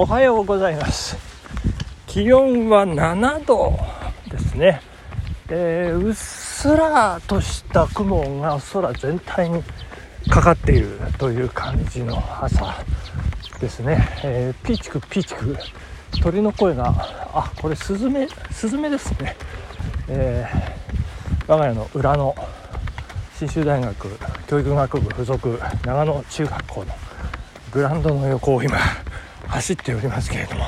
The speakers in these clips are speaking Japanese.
おはようございます。気温は7度ですね、えー、うっすらとした雲が空全体にかかっているという感じの朝ですね、えー、ピーチクピーチク。鳥の声があこれスズメスズメですね、えー、我が家の裏の信州大学教育学部附属長野中学校のグラウンドの横を今走っておりますけれども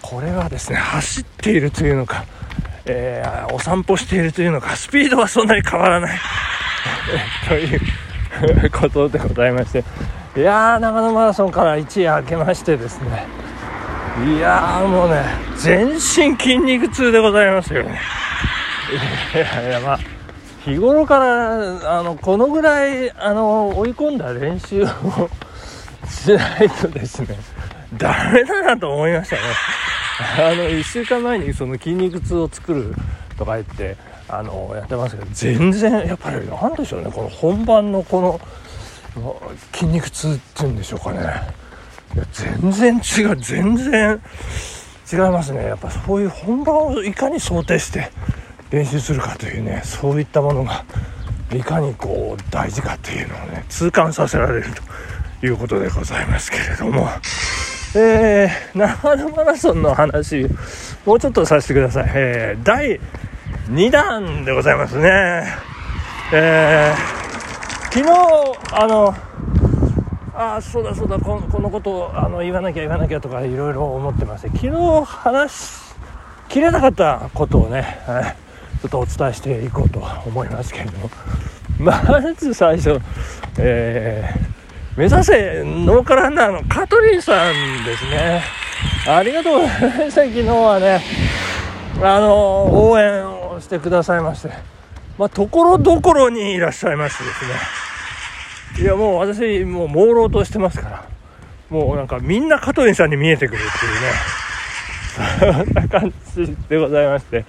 これはですね走っているというのか、えー、お散歩しているというのかスピードはそんなに変わらない。ということでございましていやー長野マラソンから一夜明けましてですねいやーもうね全身筋肉痛でございますよね。いやいやまあ日頃からあのこのぐらいあの追い込んだ練習をしないとですねダメだなと思いましたね。あの1週間前にその筋肉痛を作るとか言ってあのやってますけど全然やっぱりなんでしょうね。この本番のこの筋肉痛っていうんでしょうかね。いや全然違う全然違いますね。やっぱそういう本番をいかに想定して練習するかというねそういったものがいかにこう大事かというのをね痛感させられるということでございますけれども。えー、長野マラソンの話、もうちょっとさせてください。えー、第2弾でございますね。えー、昨日、あの、あそうだそうだこ、このことをあの言わなきゃ言わなきゃとかいろいろ思ってまして、昨日話しきれなかったことをね、はい、ちょっとお伝えしていこうと思いますけれども、まず最初、えー目指せノーカランナーのカトリンさんですね。ありがとうございました。昨日はね、あの、応援をしてくださいまして、まあ、ところどころにいらっしゃいましてですね。いや、もう私、もう朦朧としてますから、もうなんかみんなカトリンさんに見えてくるっていうね、そんな感じでございまして、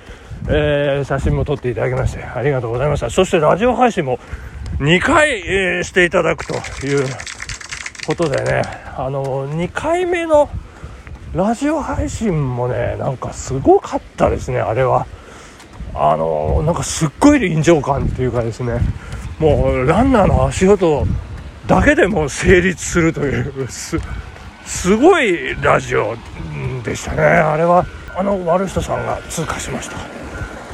えー、写真も撮っていただきまして、ありがとうございました。そしてラジオ配信も2回、えー、していただくということでね、あの、2回目のラジオ配信もね、なんかすごかったですね、あれは。あの、なんかすっごい臨場感っていうかですね、もうランナーの足音だけでも成立するという、す、ごいラジオでしたね、あれは。あの、悪人さんが通過しました。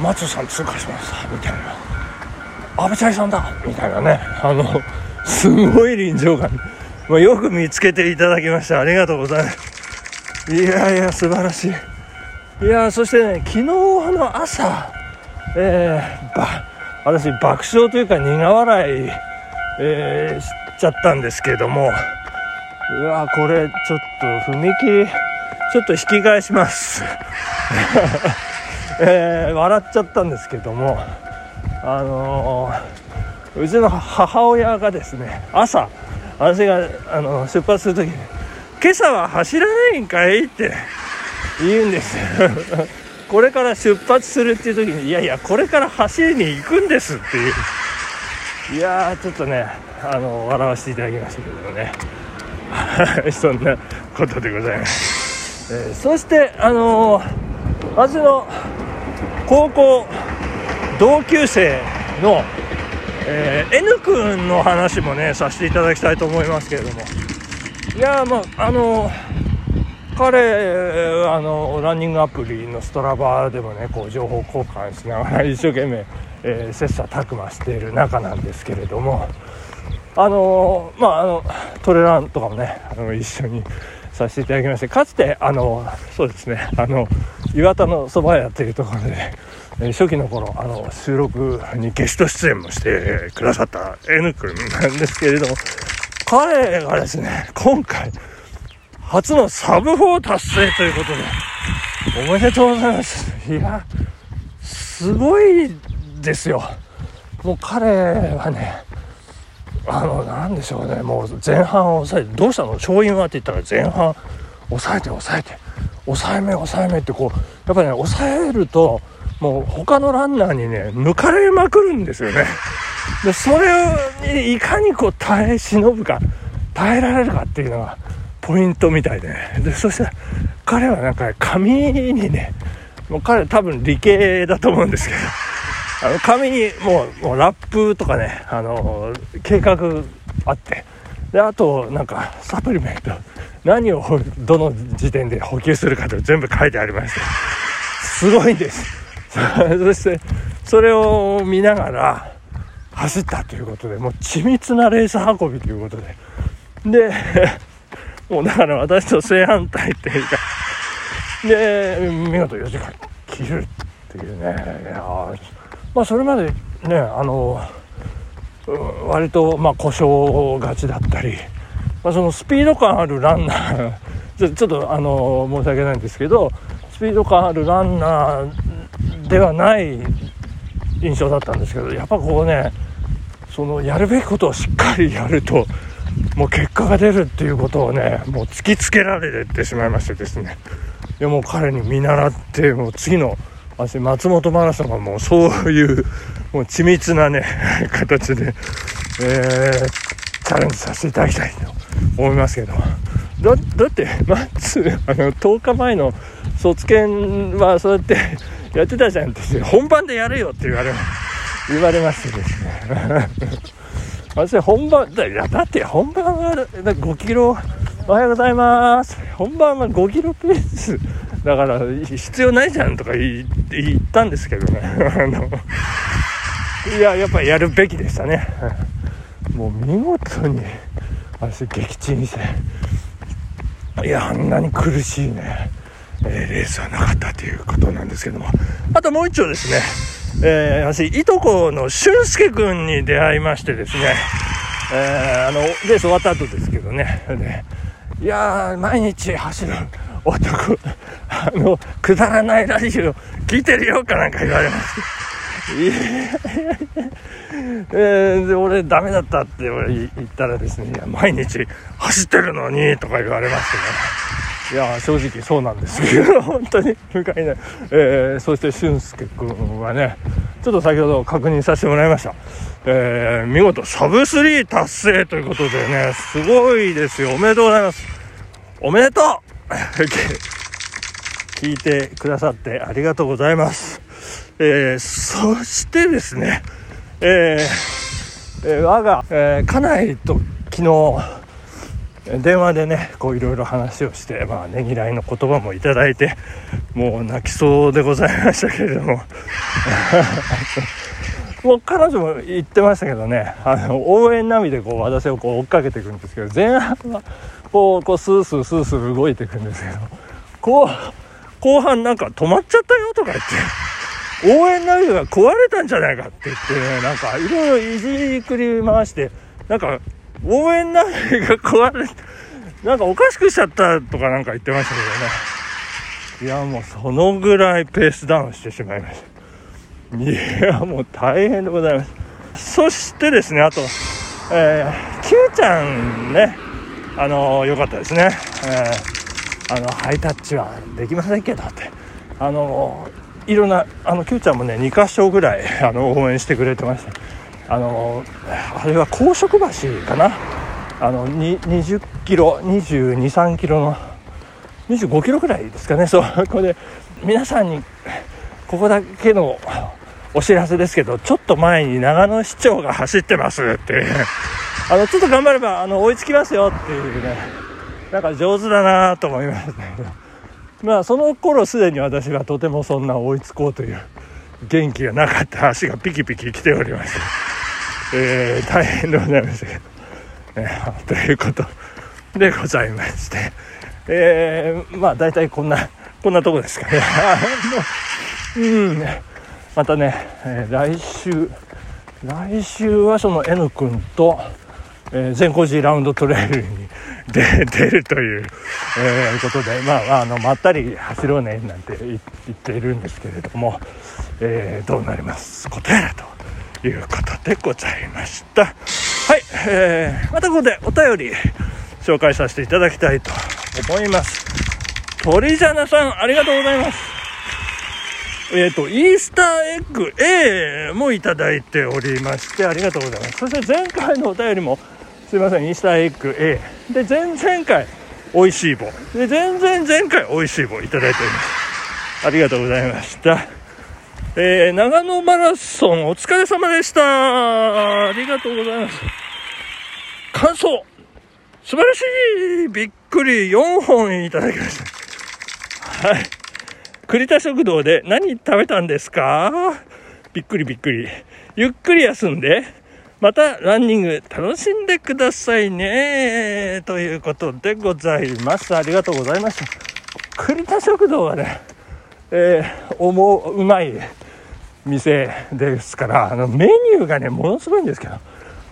松さん通過しました、みたいな。阿部チャイさんだみたいなね、あの、すごい臨場感。ま、よく見つけていただきました。ありがとうございます。いやいや、素晴らしい。いや、そしてね、昨日の朝、えー、ば、私、爆笑というか苦笑い、えー、しちゃったんですけども、うわ、これ、ちょっと、踏切、ちょっと引き返します。えー、笑っちゃったんですけども、あのー、うちの母親がですね、朝、私があの出発するときに「今朝は走らないんかい?」って言うんです これから出発するっていう時に「いやいやこれから走りに行くんです」っていう。いやちょっとねあの笑わせていただきましたけどね。そんなことでございます、えー、そしてあのー、私の高校同級生のえー、N 君の話もねさせていただきたいと思いますけれども。いやまああの彼あのランニングアプリのストラバでもねこう情報交換しながら一生懸命、えー、切磋琢磨している中なんですけれども。あのまああのトレランとかもねあの一緒にさせていただきましてかつてあのそうですねあの岩田のそば屋っていうところで初期の頃あの収録にゲスト出演もしてくださった N 君なんですけれども彼がですね今回初のサブ4達成ということでおめでとうございます。いやすごいですよ。もう彼はねあの何でしょうね。もう前半を抑えてどうしたの？勝因はって言ったら前半抑えて抑えて抑えめ抑えめってこうやっぱりね抑えるともう他のランナーにね、抜かれまくるんですよね。で、それにいかにこう耐え忍ぶか、耐えられるかっていうのが、ポイントみたいで,、でそしたら彼はなんか紙にねもう彼多分理系だと思うんですけど あの紙にもうもうラップとかねあの計画あって。であとなんかサプリメント。何をどの時点で補給するかと全部書いてありまして。すごいんです そしてそれを見ながら走ったということでもう緻密なレース運びということで。で もうだから私と正反対っていうかで見事4時間切るっていうね。いやまあそれまでねあの割とまあ故障がちだったり、まあ、そのスピード感あるランナー ちょっとあの申し訳ないんですけどスピード感あるランナーではない印象だったんですけどやっぱこうねそのやるべきことをしっかりやるともう結果が出るっていうことをねもう突きつけられてしまいましてですね。いやも彼に見習ってもう次の私松本マラソンはもうそういうもう緻密なね形で、えー、チャレンジさせていただきたいと思いますけど。だだってまずあの10日前の卒検はそうやってやってたじゃんって。本番でやれよって言われ言われましてですね。私本番だだって本番は5キロおはようございます。本番は5キロペースだから必要ないじゃんとか言ったんですけどね。あのいややっぱやるべきでしたね。もう見事に私撃沈して。いやあんなに苦しいね、え、レースはなかったということなんですけども。あともう一丁ですね。えー、私いとこの俊介君に出会いましてですね。えー、あのレース終わった後ですけどね。いや毎日走る男あのくだらないラジオ聞いてるよかなんか言われましていやえー、で俺ダメだったって言ったらですね毎日走ってるのにとか言われましてね。いや正直そうなんですけど 本当に不快な、えー、そして俊介君はねちょっと先ほど確認させてもらいましたえー、見事サブ3達成ということでね、すごいですよ。おめでとうございます。おめでとう 聞いてくださってありがとうございます。えー、そしてですね、えー、えー、我が、えー、家内と昨日、電話でね、こういろいろ話をして、まあ、ねぎらいの言葉もいただいて、もう泣きそうでございましたけれども、もう彼女も言ってましたけどねあの応援ナビでこう私をこう追っかけていくんですけど前半はこうこうスースースースー動いていくんですけどこう後半なんか止まっちゃったよとか言って応援ナビが壊れたんじゃないかって言ってねなんかいろいろいじくり回してなんか応援並みが壊れなんかおかしくしちゃったとかなんか言ってましたけどね。いやもうそのぐらいペースダウンしてしまいました。いやもう大変でございます。そしてですねあとえー、Q ちゃんね。あの良かったですね、えー、あのハイタッチはできませんけどって。あのいろんなあの Q ちゃんもね2箇所ぐらいあの応援してくれてました。あのあれは高速橋かな？あの20キロ2 2 3キロの25キロぐらいですかね。そうこで皆さんにここだけのお知らせですけど、ちょっと前に長野市長が走ってますって。あの、ちょっと頑張れば、あの、追いつきますよっていうね、なんか上手だなと思いましたけど、まあ、その頃すでに私はとてもそんな追いつこうという元気がなかった足がピキピキ来ておりまして、えー、大変でございましたけど、えー、ということでございまして、えー、まあ、大体こんな、こんなとこですかね。うん、またね、えー、来週来週はその N 君と、えー、善光寺ラウンドトレイルに出るという、えー、ことで、まあ、あのまったり走ろうねなんて言っているんですけれども、えー、どうなります？ことやらと。いうことでございました。はい、えー、またここでお便り紹介させていただきたいと思います。鳥ジャナさんありがとうございます。えっ、ー、と、イースターエッグ A もいただいておりまして、ありがとうございます。そして前回のお便りも、すいません、イースターエッグ A。で、前々回、美味しい棒。で全然前回美味しい棒いただいております。ありがとうございました。えー、長野マラソンお疲れ様でした。ありがとうございます。感想。素晴らしい。びっくり。4本いただきました。はい。栗田食堂で何食べたんですか？びっくりびっくり。ゆっくり休んでまたランニング楽しんでくださいね。ということでございます。ありがとうございました。栗田食堂はね、えー、思う、うまい店ですから、あのメニューがね、ものすごいんですけど、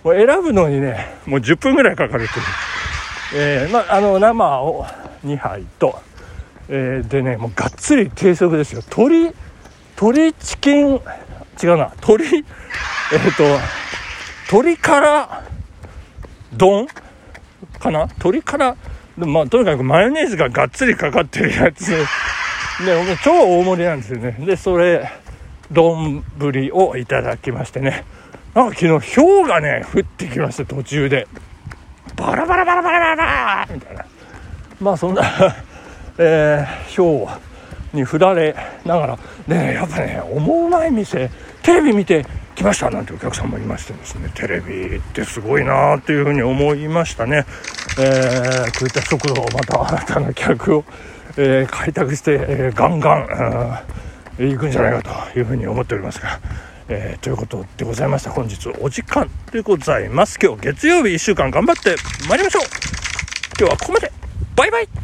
もう選ぶのにね、もう10分ぐらいかかるっていう。えー、まあ、あの、生を2杯と、えー、でね、もうがっつり定食ですよ。鶏、鶏チキン、違うな、鶏、えっ、と、鶏から丼かな？鶏からまあとにかくマヨネーズががっつりかかってるやつで超大盛りなんですよね。でそれ丼をいただきましてね。なんか昨日氷がね降ってきました途中で。バラバラバラバラバラみたいな。まあそんな えー、氷に振られながら。ねやっぱね思うまい店テレビ見て来ました。なんてお客さんもいましてですね。テレビってすごいなっていうふうに思いましたね、えー、こういった食堂また新たな客を、えー、開拓して、えー、ガンガン行くんじゃないかというふうに思っておりますが、えー、ということでございました。本日お時間でございます。今日月曜日1週間頑張ってまいりましょう。今日はここまで。バイバイ。